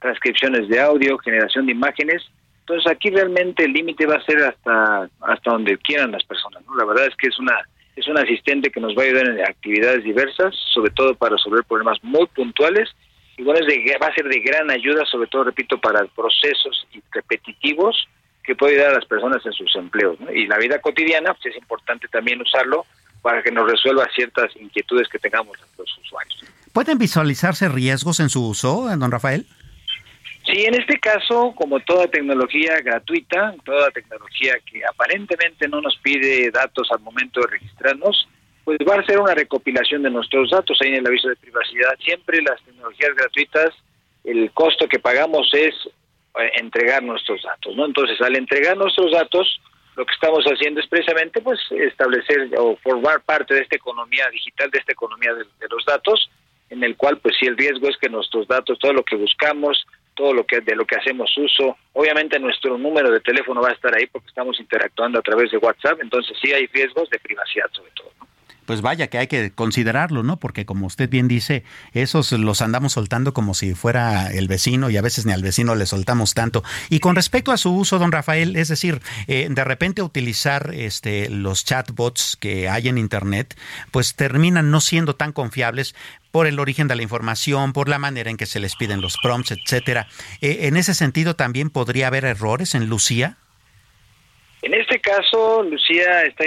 S15: transcripciones de audio, generación de imágenes. Entonces aquí realmente el límite va a ser hasta hasta donde quieran las personas. La verdad es que es una es un asistente que nos va a ayudar en actividades diversas, sobre todo para resolver problemas muy puntuales y bueno, es de, va a ser de gran ayuda, sobre todo, repito, para procesos repetitivos que puede ayudar a las personas en sus empleos. Y la vida cotidiana, pues es importante también usarlo para que nos resuelva ciertas inquietudes que tengamos los usuarios.
S3: ¿Pueden visualizarse riesgos en su uso, don Rafael?
S15: Sí, en este caso, como toda tecnología gratuita, toda tecnología que aparentemente no nos pide datos al momento de registrarnos, pues va a ser una recopilación de nuestros datos ahí en el aviso de privacidad. Siempre las tecnologías gratuitas, el costo que pagamos es eh, entregar nuestros datos, ¿no? Entonces, al entregar nuestros datos, lo que estamos haciendo es precisamente pues establecer o formar parte de esta economía digital, de esta economía de, los datos, en el cual pues si el riesgo es que nuestros datos, todo lo que buscamos, todo lo que de lo que hacemos uso, obviamente nuestro número de teléfono va a estar ahí porque estamos interactuando a través de WhatsApp, entonces sí hay riesgos de privacidad sobre todo.
S3: Pues vaya que hay que considerarlo, ¿no? Porque como usted bien dice, esos los andamos soltando como si fuera el vecino y a veces ni al vecino le soltamos tanto. Y con respecto a su uso, don Rafael, es decir, eh, de repente utilizar este, los chatbots que hay en Internet, pues terminan no siendo tan confiables por el origen de la información, por la manera en que se les piden los prompts, etcétera. Eh, en ese sentido, también podría haber errores en Lucía.
S15: En este caso, Lucía está,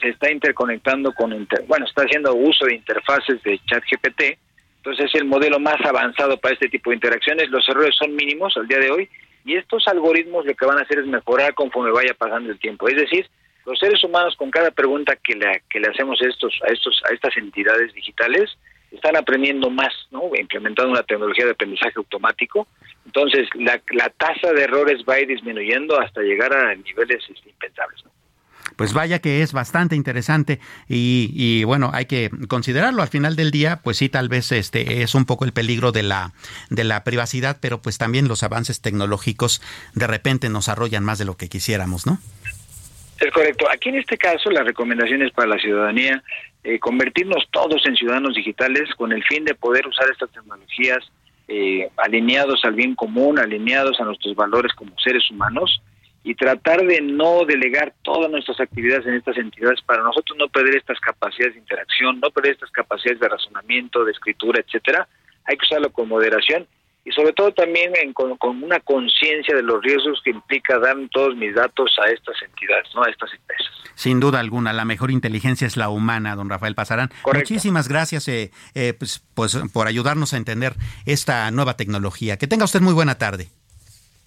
S15: se está interconectando con, bueno, está haciendo uso de interfaces de ChatGPT, entonces es el modelo más avanzado para este tipo de interacciones. Los errores son mínimos al día de hoy y estos algoritmos lo que van a hacer es mejorar conforme vaya pasando el tiempo. Es decir, los seres humanos con cada pregunta que le, que le hacemos estos, a estos, a estas entidades digitales, están aprendiendo más, ¿no? Implementando una tecnología de aprendizaje automático. Entonces, la, la tasa de errores va a ir disminuyendo hasta llegar a niveles este, impensables,
S3: Pues vaya que es bastante interesante y, y, bueno, hay que considerarlo al final del día, pues sí, tal vez este es un poco el peligro de la, de la privacidad, pero pues también los avances tecnológicos de repente nos arrollan más de lo que quisiéramos, ¿no?
S15: Es correcto. Aquí en este caso la recomendación es para la ciudadanía eh, convertirnos todos en ciudadanos digitales con el fin de poder usar estas tecnologías eh, alineados al bien común, alineados a nuestros valores como seres humanos y tratar de no delegar todas nuestras actividades en estas entidades para nosotros no perder estas capacidades de interacción, no perder estas capacidades de razonamiento, de escritura, etcétera. Hay que usarlo con moderación y sobre todo también con, una conciencia de los riesgos que implica dar todos mis datos a estas entidades, no a estas empresas.
S3: Sin duda alguna, la mejor inteligencia es la humana, don Rafael Pasarán. Muchísimas gracias eh, eh, pues, pues, por ayudarnos a entender esta nueva tecnología. Que tenga usted muy buena tarde.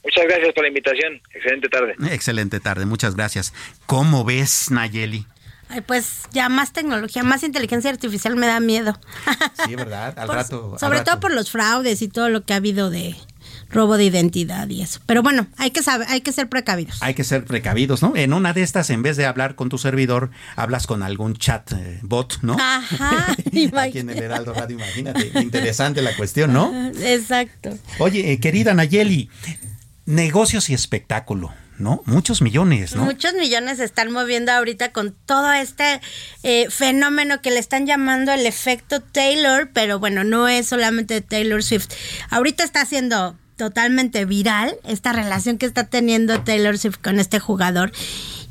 S15: Muchas gracias por la invitación. Excelente tarde.
S3: Excelente tarde, muchas gracias. ¿Cómo ves, Nayeli?
S16: Pues ya más tecnología, más inteligencia artificial me da miedo.
S3: Sí, ¿verdad? Al rato.
S16: Sobre
S3: todo
S16: por los fraudes y todo lo que ha habido de robo de identidad y eso. Pero bueno, hay que saber, hay que ser precavidos.
S3: Hay que ser precavidos, ¿no? En una de estas, en vez de hablar con tu servidor, hablas con algún chat eh, bot, ¿no?
S16: Ajá.
S3: Aquí en el Heraldo Radio, imagínate. Interesante la cuestión, ¿no?
S16: Exacto.
S3: Oye, eh, querida Nayeli, negocios y espectáculo. ¿No? Muchos millones, ¿no?
S16: Muchos millones se están moviendo ahorita con todo este eh, fenómeno que le están llamando el efecto Taylor, pero bueno, no es solamente Taylor Swift. Ahorita está haciendo totalmente viral esta relación que está teniendo Taylor Swift con este jugador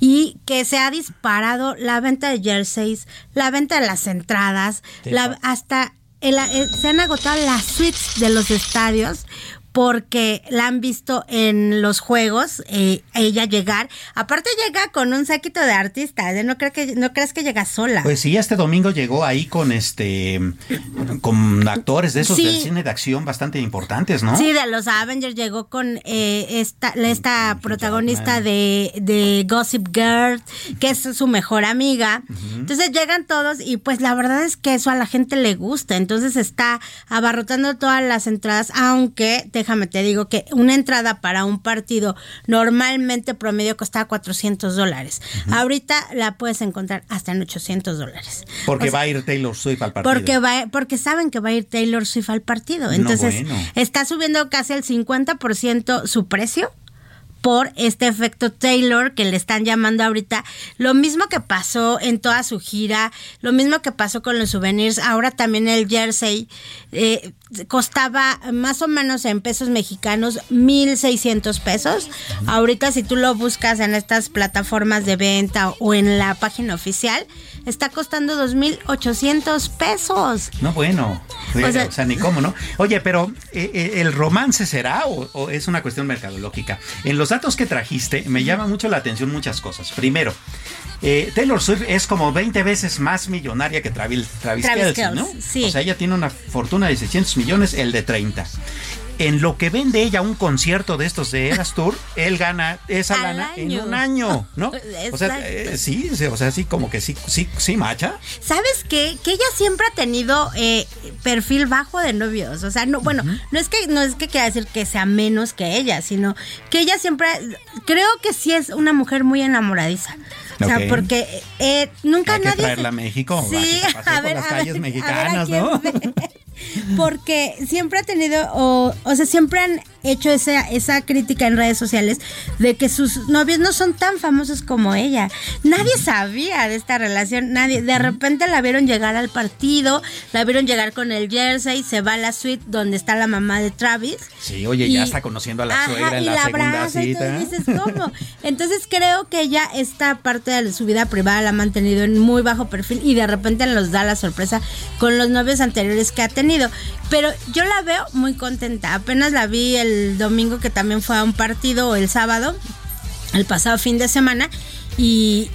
S16: y que se ha disparado la venta de jerseys, la venta de las entradas, la, hasta el- el- se han agotado las suites de los estadios porque la han visto en los juegos, eh, ella llegar. Aparte llega con un séquito de artistas, ¿eh? no, creo que, no crees que llega sola.
S3: Pues sí, este domingo llegó ahí con este con actores de esos
S16: Sí.
S3: del cine de acción bastante importantes, ¿no?
S16: Sí, de los Avengers llegó con eh, esta, esta protagonista de, de Gossip Girl, que es su mejor amiga. Entonces llegan todos y pues la verdad es que eso a la gente le gusta. Entonces está abarrotando todas las entradas, aunque déjame te digo que una entrada para un partido normalmente promedio costaba 400 dólares. Ahorita la puedes encontrar hasta en 800 dólares.
S3: Porque
S16: O sea,
S3: va a ir Taylor Swift al partido.
S16: porque va, porque saben que va a ir Taylor Swift al partido.
S3: No,
S16: Entonces,
S3: bueno.
S16: está subiendo casi el 50% su precio por este efecto Taylor que le están llamando ahorita. Lo mismo que pasó en toda su gira, lo mismo que pasó con los souvenirs, ahora también el jersey eh, costaba más o menos en pesos mexicanos 1.600 pesos. Ahorita si tú lo buscas en estas plataformas de venta o en la página oficial, está costando 2.800 pesos.
S3: No, bueno.
S16: O
S3: O
S16: sea-
S3: ni cómo, ¿no? Oye, pero eh, eh, ¿el romance será o, o es una cuestión mercadológica? En los datos que trajiste me llama mucho la atención muchas cosas. Primero, eh, Taylor Swift es como 20 veces más millonaria que Travis, Travis,
S16: Travis
S3: ¿no?
S16: sí.
S3: O sea, ella tiene una fortuna de 600 millones, el de 30. En lo que vende ella un concierto de estos de Eras Tour, él gana esa
S16: Al
S3: lana en un año, ¿no? O sea, eh, sí, sí, o sea, sí, como que sí, sí, sí, macha.
S16: ¿Sabes qué? Que ella siempre ha tenido eh, perfil bajo de novios. O sea, no, bueno, no es que no es que quiera decir que sea menos que ella, sino que ella siempre, creo que sí es una mujer muy enamoradiza. O sea, porque eh, nunca
S3: Hay que
S16: nadie.
S3: traerla a México,
S16: Sí,
S3: a se
S16: a
S3: por
S16: ver,
S3: las
S16: a
S3: calles
S16: ver, a ver
S3: mexicanas, ¿no?
S16: Porque siempre ha tenido, o, o sea, siempre han hecho esa, esa crítica en redes sociales de que sus novios no son tan famosos como ella. Nadie sabía de esta relación, nadie. De repente la vieron llegar al partido, la vieron llegar con el jersey, se va a la suite donde está la mamá de Travis.
S3: Sí, oye,
S16: Y-
S3: ya está conociendo a la
S16: Ajá,
S3: suegra en
S16: y
S3: la,
S16: la
S3: segunda
S16: abraza y
S3: cita.
S16: y dices, ¿cómo? Entonces creo que ella esta parte de su vida privada la ha mantenido en muy bajo perfil y de repente nos da la sorpresa con los novios anteriores que ha tenido. Pero yo la veo muy contenta. Apenas la vi el domingo que también fue a un partido o el sábado, el pasado fin de semana, y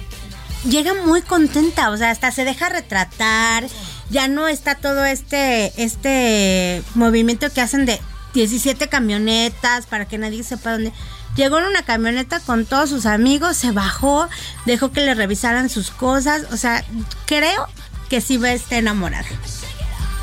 S16: llega muy contenta, o sea, hasta se deja retratar, ya no está todo este, este movimiento que hacen de 17 camionetas para que nadie sepa dónde. Llegó en una camioneta con todos sus amigos, se bajó, dejó que le revisaran sus cosas, o sea, creo que sí va a estar enamorada.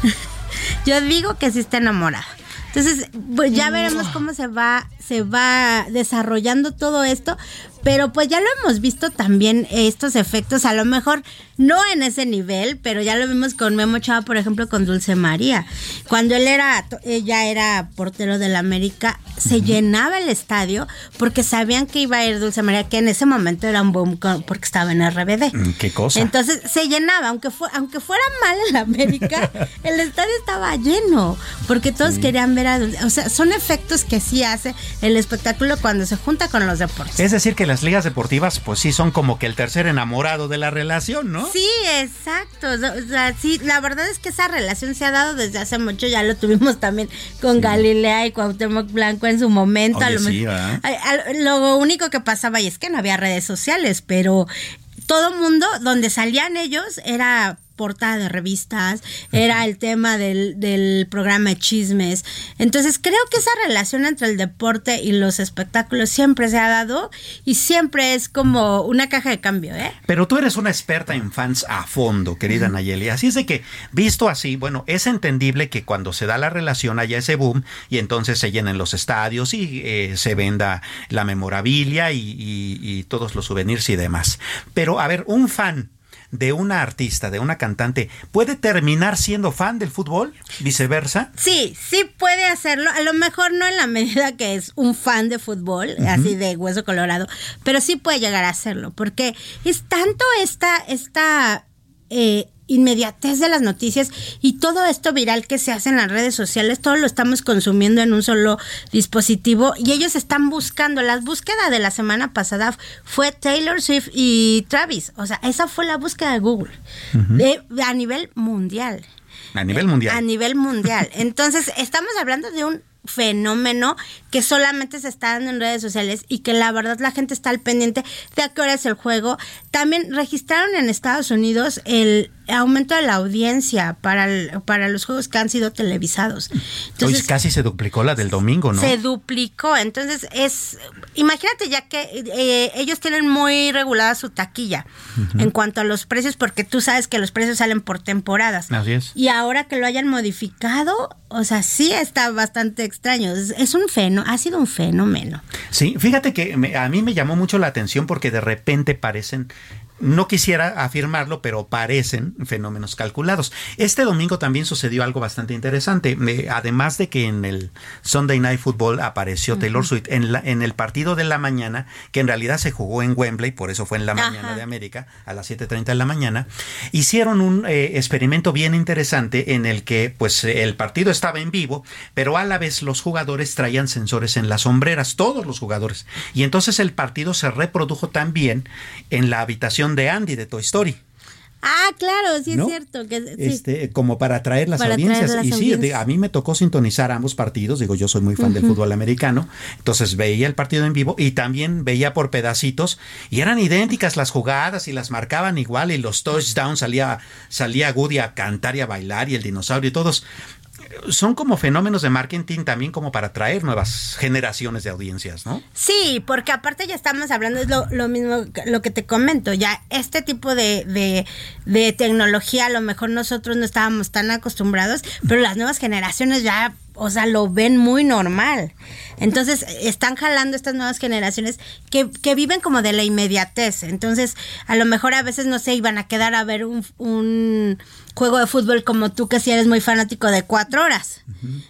S16: Yo digo que sí está enamorada. Entonces, pues ya veremos cómo se va, se va desarrollando todo esto. Pero pues ya lo hemos visto también estos efectos, a lo mejor no en ese nivel, pero ya lo vimos con Memo Chava, por ejemplo, con Dulce María. Cuando él era, ella era portero del América, se llenaba el estadio porque sabían que iba a ir Dulce María, que en ese momento era un boom con- porque estaba en RBD.
S3: Mm, ¿Qué cosa?
S16: Entonces se llenaba, aunque, fue, aunque fuera mal en la América, el estadio estaba lleno, porque todos querían ver a Dulce. O sea, son efectos que sí hace el espectáculo cuando se junta con los deportes.
S3: es decir, que las ligas deportivas, pues sí, son como que el tercer enamorado de la relación, ¿no?
S16: Sí, exacto. O sea, sí, la verdad es que esa relación se ha dado desde hace mucho. Ya lo tuvimos también con Galilea y Cuauhtémoc Blanco en su momento.
S3: Oye,
S16: lo, lo único que pasaba y es que no había redes sociales, pero todo mundo donde salían ellos era portada de revistas, era el tema del, del programa de chismes. Entonces creo que esa relación entre el deporte y los espectáculos siempre se ha dado y siempre es como una caja de cambio, ¿eh?
S3: Pero tú eres una experta en fans a fondo, querida Nayeli. Así es de que, visto así, bueno, es entendible que cuando se da la relación haya ese boom y entonces se llenen los estadios y eh, se venda la memorabilia y, y- y todos los souvenirs y demás. Pero, a ver, un fan de una artista, de una cantante, ¿puede terminar siendo fan del fútbol? ¿Viceversa?
S16: Sí, sí puede hacerlo. A lo mejor no en la medida que es un fan de fútbol, así de hueso colorado, pero sí puede llegar a hacerlo, porque es tanto esta, esta eh, inmediatez de las noticias y todo esto viral que se hace en las redes sociales, todo lo estamos consumiendo en un solo dispositivo y ellos están buscando. La búsqueda de la semana pasada fue Taylor Swift y Travis. O sea, esa fue la búsqueda de Google de- a nivel mundial
S3: A nivel mundial.
S16: a nivel mundial. Entonces, estamos hablando de un fenómeno que solamente se está dando en redes sociales y que la verdad la gente está al pendiente de a qué hora es el juego. También registraron en Estados Unidos el aumento de la audiencia para, el- para los juegos que han sido televisados.
S3: Hoy casi se duplicó la del domingo, ¿no?
S16: Se duplicó, entonces es, imagínate ya que eh, ellos tienen muy regulada su taquilla en cuanto a los precios, porque tú sabes que los precios salen por temporadas.
S3: Así es.
S16: Y ahora que lo hayan modificado, o sea, sí está bastante extraño. Es, es un fenómeno, ha sido un fenómeno.
S3: Sí, fíjate que me- a mí me llamó mucho la atención porque de repente parecen, no quisiera afirmarlo, pero parecen fenómenos calculados. Este domingo también sucedió algo bastante interesante. Me- además de que en el Sunday Night Football apareció Taylor Swift en, la- en el partido de la mañana, que en realidad se jugó en Wembley, por eso fue en la mañana de América, a las 7.30 de la mañana, hicieron un eh, experimento bien interesante en el que pues eh, el partido estaba en vivo, pero a la vez los jugadores traían sensores en las sombreras, todos los jugadores. Y entonces el partido se reprodujo también en la habitación de Andy de Toy Story.
S16: Ah, claro, sí
S3: ¿No?
S16: es cierto. Que, sí.
S3: Este, como para atraer las
S16: Para
S3: audiencias.
S16: las
S3: y sí,
S16: audiencias.
S3: a mí me tocó sintonizar ambos partidos. Digo, yo soy muy fan del fútbol americano. Entonces veía el partido en vivo y también veía por pedacitos. Y eran idénticas las jugadas y las marcaban igual. Y los touchdowns salía, salía Goody a cantar y a bailar y el dinosaurio y todos. Son como fenómenos de marketing también como para atraer nuevas generaciones de audiencias, ¿no?
S16: Sí, porque aparte ya estamos hablando, es lo, mismo lo que te comento, ya este tipo de, de tecnología a lo mejor nosotros no estábamos tan acostumbrados, pero las nuevas generaciones ya, o sea, lo ven muy normal. Entonces, están jalando estas nuevas generaciones que, que viven como de la inmediatez. Entonces, a lo mejor a veces no se iban a quedar a ver un, un juego de fútbol como tú, que si eres muy fanático de cuatro horas.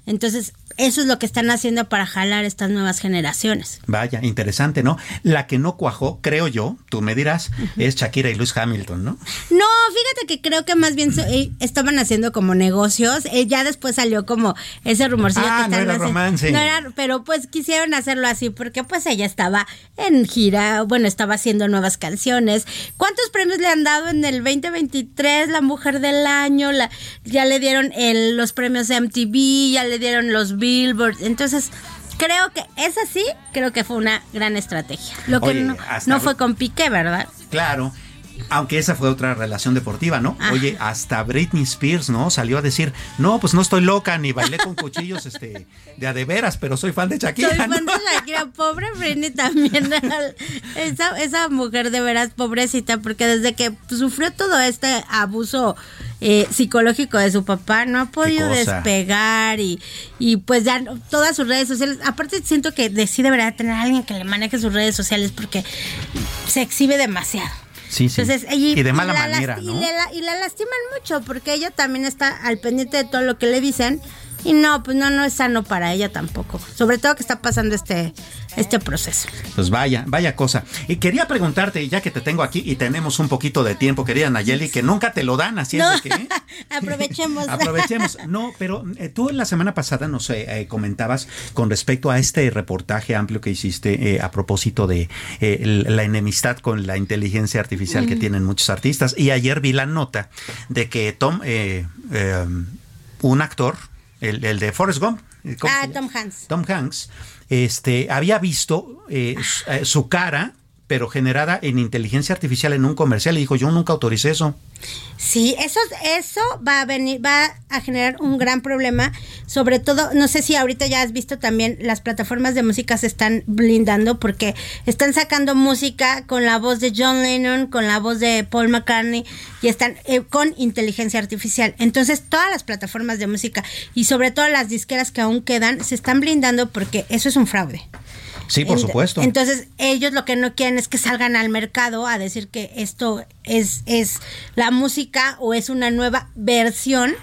S16: Entonces, eso es lo que están haciendo para jalar estas nuevas generaciones.
S3: Vaya, interesante, ¿no? La que no cuajó, creo yo, tú me dirás, es Shakira y Lewis Hamilton, ¿no?
S16: No, fíjate que creo que más bien so- eh, estaban haciendo como negocios. Eh, ya después salió como ese rumorcillo
S3: Ah,
S16: que
S3: no era romance.
S16: No era, pero pues quisieron hacerlo así porque pues ella estaba en gira, bueno, estaba haciendo nuevas canciones. ¿Cuántos premios le han dado en el 2023? La Mujer del Año, la, ya le dieron el- los premios MTV, ya le dieron los Billboard. Entonces, creo que esa sí, creo que fue una gran estrategia. Lo que
S3: Oye,
S16: no, fue con Piqué, ¿verdad?
S3: Claro. Aunque esa fue otra relación deportiva, ¿no?
S16: Ah.
S3: Oye, hasta Britney Spears, ¿no? Salió a decir, no, pues no estoy loca, ni bailé con cuchillos este, de a de veras, pero soy fan de Shakira.
S16: Soy
S3: ¿no?
S16: fan de Shakira, pobre Britney también. esa, esa mujer de veras pobrecita, porque desde que sufrió todo este abuso eh, psicológico de su papá, no ha podido despegar y, y pues ya todas sus redes sociales. Aparte siento que de- sí debería tener a alguien que le maneje sus redes sociales porque se exhibe demasiado.
S3: Sí, sí.
S16: Entonces,
S3: y de mala
S16: la
S3: manera, ¿no?
S16: Y, le la, y la lastiman mucho porque ella también está al pendiente de todo lo que le dicen. Y no, pues no, no es sano para ella tampoco. Sobre todo que está pasando este, este proceso.
S3: Pues vaya, vaya cosa. Y quería preguntarte, ya que te tengo aquí y tenemos un poquito de tiempo, querida Nayeli, que nunca te lo dan, así
S16: No,
S3: es de que...
S16: aprovechemos.
S3: Aprovechemos. No, pero eh, tú la semana pasada nos eh, eh, comentabas con respecto a este reportaje amplio que hiciste eh, a propósito de eh, la enemistad con la inteligencia artificial que tienen muchos artistas. Y ayer vi la nota de que Tom, eh, eh, un actor, el, el de Forrest Gump, eh, ¿cómo se
S16: Ah? Tom Hanks.
S3: Tom Hanks, este, había visto eh, su, eh, su cara pero generada en inteligencia artificial en un comercial. Y dijo, yo nunca autoricé eso.
S16: Sí, eso, eso va a venir, va a generar un gran problema. Sobre todo, no sé si ahorita ya has visto también las plataformas de música se están blindando porque están sacando música con la voz de John Lennon, con la voz de Paul McCartney y están eh, con inteligencia artificial. Entonces, todas las plataformas de música y sobre todo las disqueras que aún quedan se están blindando porque eso es un fraude.
S3: Sí, por supuesto.
S16: Entonces, ellos lo que no quieren es que salgan al mercado a decir que esto es, es la música o es una nueva versión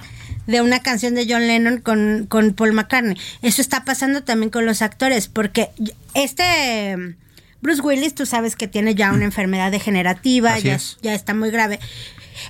S16: de una canción de John Lennon con, con Paul McCartney. Eso está pasando también con los actores, porque este Bruce Willis, tú sabes que tiene ya una enfermedad degenerativa, ya, ya está muy grave.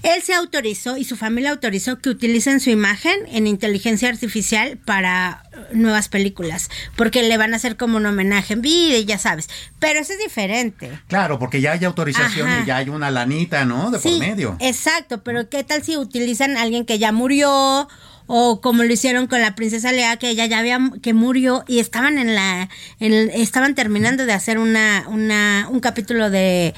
S16: Él se autorizó y su familia autorizó que utilicen su imagen en inteligencia artificial para nuevas películas, porque le van a hacer como un homenaje en vida y ya sabes. Pero eso es diferente.
S3: Claro, porque ya hay autorización y ya hay una lanita, ¿no? De por medio.
S16: Exacto, pero ¿qué tal si utilizan a alguien que ya murió? o como lo hicieron con la princesa Lea que ella ya había que murió y estaban en la estaban terminando de hacer una una un capítulo de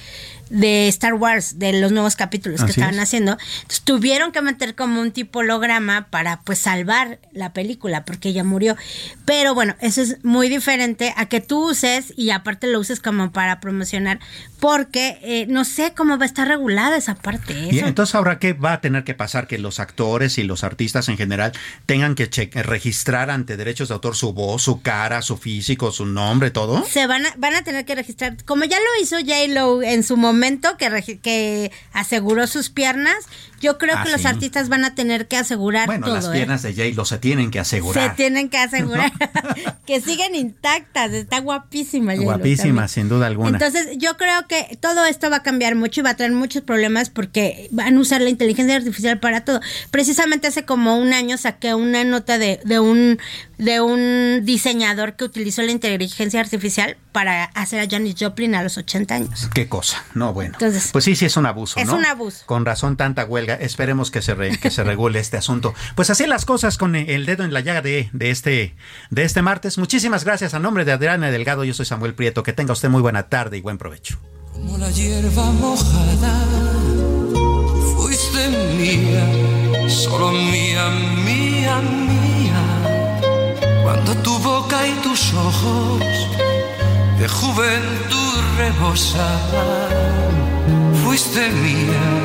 S16: de Star Wars, de los nuevos capítulos que estaban haciendo. Entonces tuvieron que meter como un tipo holograma para pues salvar la película porque ella murió. Pero bueno, eso es muy diferente a que tú uses y aparte lo uses como para promocionar porque eh, no sé cómo va a estar regulada esa parte.
S3: Y entonces ahora qué va a tener que pasar que los actores y los artistas en general tengan que registrar ante derechos de autor su voz, su cara, su físico, su nombre, todo.
S16: Se van a, van a tener que registrar, como ya lo hizo J Lo en su momento momento que, que aseguró sus piernas, yo creo que ah, los artistas van a tener que asegurar
S3: bueno, las ¿eh? piernas de J lo se tienen que asegurar.
S16: Se tienen que asegurar que siguen intactas. Está guapísima.
S3: Guapísima, sin duda alguna.
S16: Entonces, yo creo que todo esto va a cambiar mucho y va a traer muchos problemas porque van a usar la inteligencia artificial para todo. Precisamente hace como un año saqué una nota de, de un de un diseñador que utilizó la inteligencia artificial para hacer a Janis Joplin a los 80 años.
S3: Qué cosa. No, bueno. Entonces, pues sí, sí es un abuso,
S16: Es un abuso.
S3: Con razón tanta huelga Esperemos que se, que se regule este asunto. Pues así las cosas con el dedo en la llaga de, de, este, de este martes. Muchísimas gracias a nombre de Adriana Delgado. Yo soy Samuel Prieto. Que tenga usted muy buena tarde y buen provecho.
S1: Como la hierba mojada, fuiste mía, solo mía, mía, mía. Cuando tu boca y tus ojos de juventud rebosaban fuiste mía,